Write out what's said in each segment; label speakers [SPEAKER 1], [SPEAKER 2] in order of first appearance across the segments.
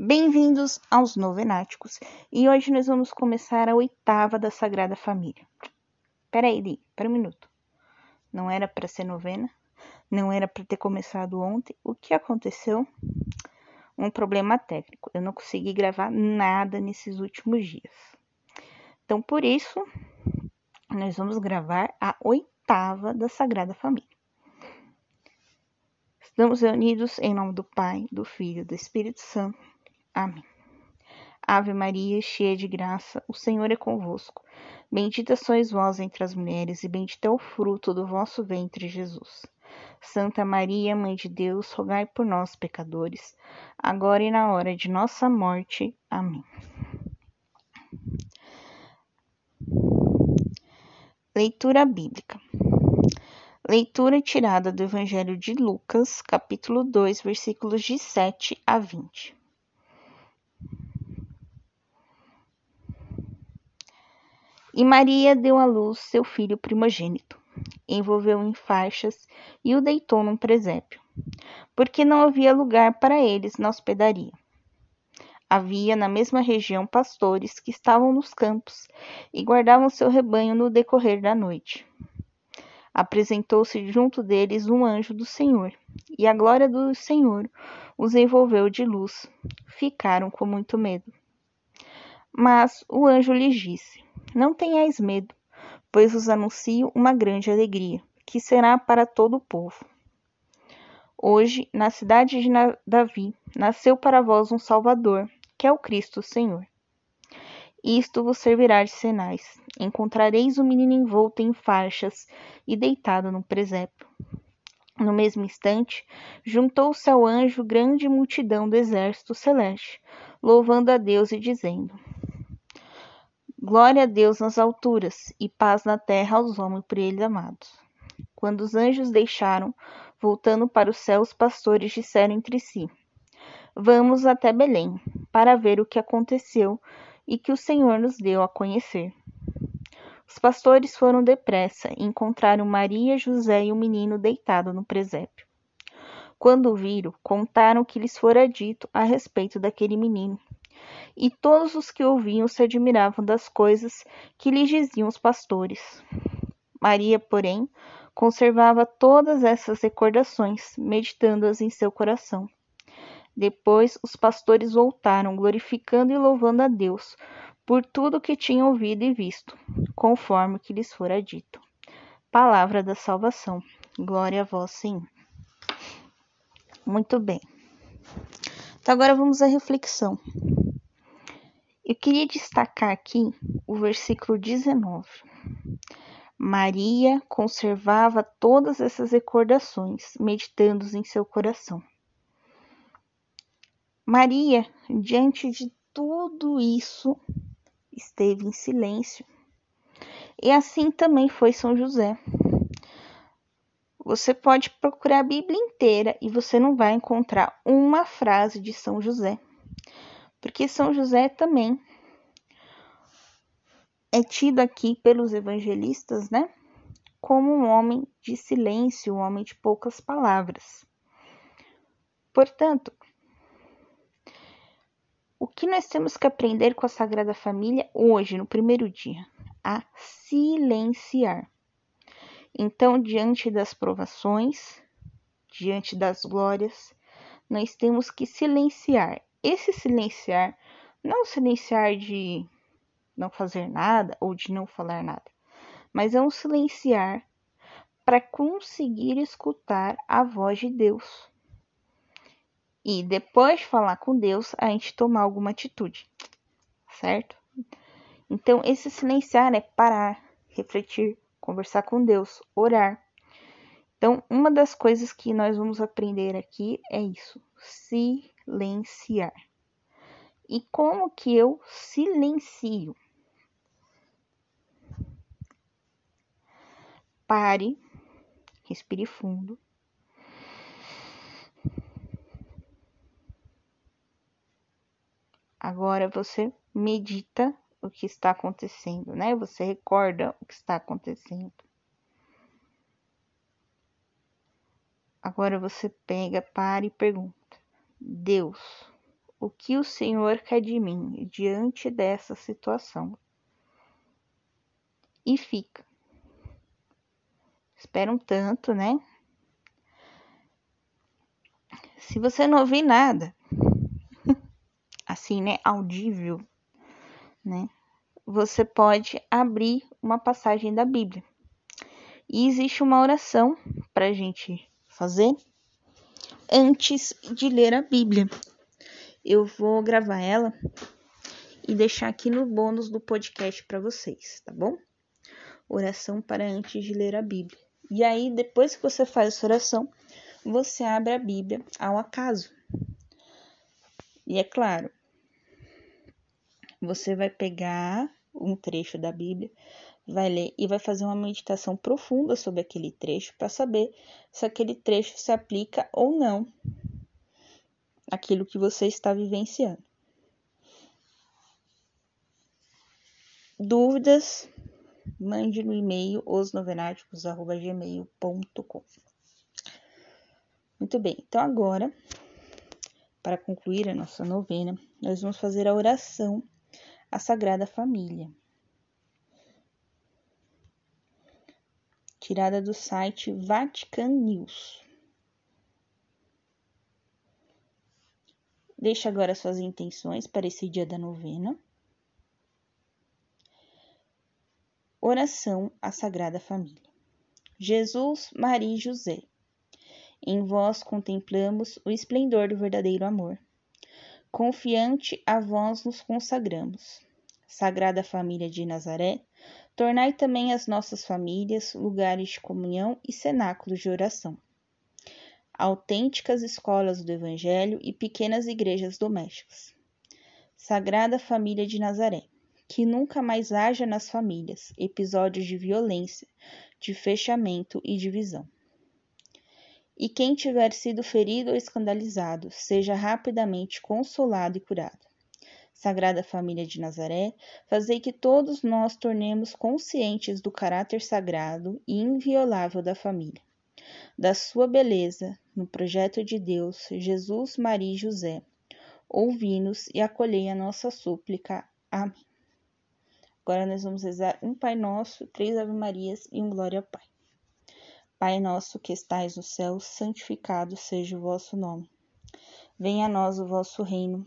[SPEAKER 1] Bem-vindos aos Novenáticos e hoje nós vamos começar a oitava da Sagrada Família. Peraí, Di, para um minuto. Não era para ser novena, não era para ter começado ontem. O que aconteceu? Um problema técnico. Eu não consegui gravar nada nesses últimos dias. Então, por isso, nós vamos gravar a oitava da Sagrada Família. Estamos reunidos em nome do Pai, do Filho e do Espírito Santo. Amém. Ave Maria, cheia de graça, o Senhor é convosco. Bendita sois vós entre as mulheres, e bendito é o fruto do vosso ventre, Jesus. Santa Maria, Mãe de Deus, rogai por nós, pecadores, agora e na hora de nossa morte. Amém. Leitura bíblica. Leitura tirada do Evangelho de Lucas, capítulo 2, versículos de 7 a 20. E Maria deu à luz seu filho primogênito, envolveu em faixas e o deitou num presépio, porque não havia lugar para eles na hospedaria. Havia na mesma região pastores que estavam nos campos e guardavam seu rebanho no decorrer da noite. Apresentou-se junto deles um anjo do Senhor, e a glória do Senhor os envolveu de luz. Ficaram com muito medo. Mas o anjo lhes disse: não tenhais medo, pois vos anuncio uma grande alegria, que será para todo o povo. Hoje, na cidade de Davi, nasceu para vós um Salvador, que é o Cristo Senhor. Isto vos servirá de sinais. Encontrareis o menino envolto em faixas e deitado no presépio. No mesmo instante, juntou-se ao anjo grande multidão do exército celeste, louvando a Deus e dizendo: Glória a Deus nas alturas e paz na terra aos homens por ele amados. Quando os anjos deixaram, voltando para o céu, os pastores disseram entre si: Vamos até Belém, para ver o que aconteceu e que o Senhor nos deu a conhecer. Os pastores foram depressa e encontraram Maria, José e o menino deitado no presépio. Quando o viram, contaram o que lhes fora dito a respeito daquele menino e todos os que ouviam se admiravam das coisas que lhes diziam os pastores. Maria, porém, conservava todas essas recordações, meditando-as em seu coração. Depois os pastores voltaram, glorificando e louvando a Deus por tudo que tinham ouvido e visto, conforme o que lhes fora dito. Palavra da salvação. Glória a vós, Senhor. Muito bem. Então agora vamos à reflexão. Eu queria destacar aqui o versículo 19. Maria conservava todas essas recordações, meditando em seu coração. Maria, diante de tudo isso, esteve em silêncio. E assim também foi São José. Você pode procurar a Bíblia inteira e você não vai encontrar uma frase de São José porque São José também é tido aqui pelos evangelistas, né, como um homem de silêncio, um homem de poucas palavras. Portanto, o que nós temos que aprender com a Sagrada Família hoje, no primeiro dia? A silenciar. Então, diante das provações, diante das glórias, nós temos que silenciar esse silenciar, não silenciar de não fazer nada ou de não falar nada, mas é um silenciar para conseguir escutar a voz de Deus. E depois de falar com Deus, a gente tomar alguma atitude, certo? Então, esse silenciar é parar, refletir, conversar com Deus, orar. Então, uma das coisas que nós vamos aprender aqui é isso: silenciar. E como que eu silencio? Pare, respire fundo. Agora você medita o que está acontecendo, né? Você recorda o que está acontecendo. Agora você pega, para e pergunta: Deus, o que o Senhor quer de mim diante dessa situação. E fica. Espera um tanto, né? Se você não ouvir nada, assim, né, audível, né? Você pode abrir uma passagem da Bíblia. E existe uma oração para a gente fazer antes de ler a Bíblia. Eu vou gravar ela e deixar aqui no bônus do podcast para vocês, tá bom? Oração para antes de ler a Bíblia. E aí, depois que você faz essa oração, você abre a Bíblia ao acaso. E é claro, você vai pegar um trecho da Bíblia, vai ler e vai fazer uma meditação profunda sobre aquele trecho para saber se aquele trecho se aplica ou não àquilo que você está vivenciando. Dúvidas? Mande no e-mail osnovenáticos.gmail.com Muito bem, então agora, para concluir a nossa novena, nós vamos fazer a oração a Sagrada Família. Tirada do site Vatican News. Deixe agora suas intenções para esse dia da novena. Oração à Sagrada Família. Jesus, Maria e José, em vós contemplamos o esplendor do verdadeiro amor Confiante a vós nos consagramos. Sagrada Família de Nazaré, tornai também as nossas famílias lugares de comunhão e cenáculos de oração. Autênticas escolas do Evangelho e pequenas igrejas domésticas. Sagrada Família de Nazaré, que nunca mais haja nas famílias episódios de violência, de fechamento e divisão e quem tiver sido ferido ou escandalizado, seja rapidamente consolado e curado. Sagrada Família de Nazaré, fazei que todos nós tornemos conscientes do caráter sagrado e inviolável da família, da sua beleza no projeto de Deus, Jesus, Maria e José. Ouvi-nos e acolhei a nossa súplica. Amém. Agora nós vamos rezar um Pai Nosso, três Ave Marias e um Glória ao Pai. Pai nosso que estais no céu, santificado seja o vosso nome. Venha a nós o vosso reino,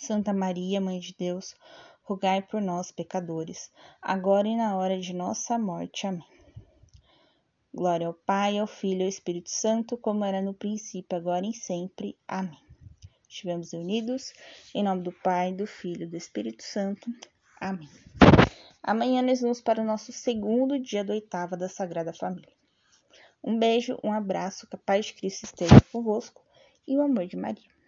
[SPEAKER 1] Santa Maria, Mãe de Deus, rogai por nós, pecadores, agora e na hora de nossa morte. Amém. Glória ao Pai, ao Filho e ao Espírito Santo, como era no princípio, agora e sempre. Amém. Estivemos unidos, em nome do Pai, do Filho e do Espírito Santo. Amém. Amanhã nós vamos para o nosso segundo dia da oitava da Sagrada Família. Um beijo, um abraço, que a paz de Cristo esteja convosco e o amor de Maria.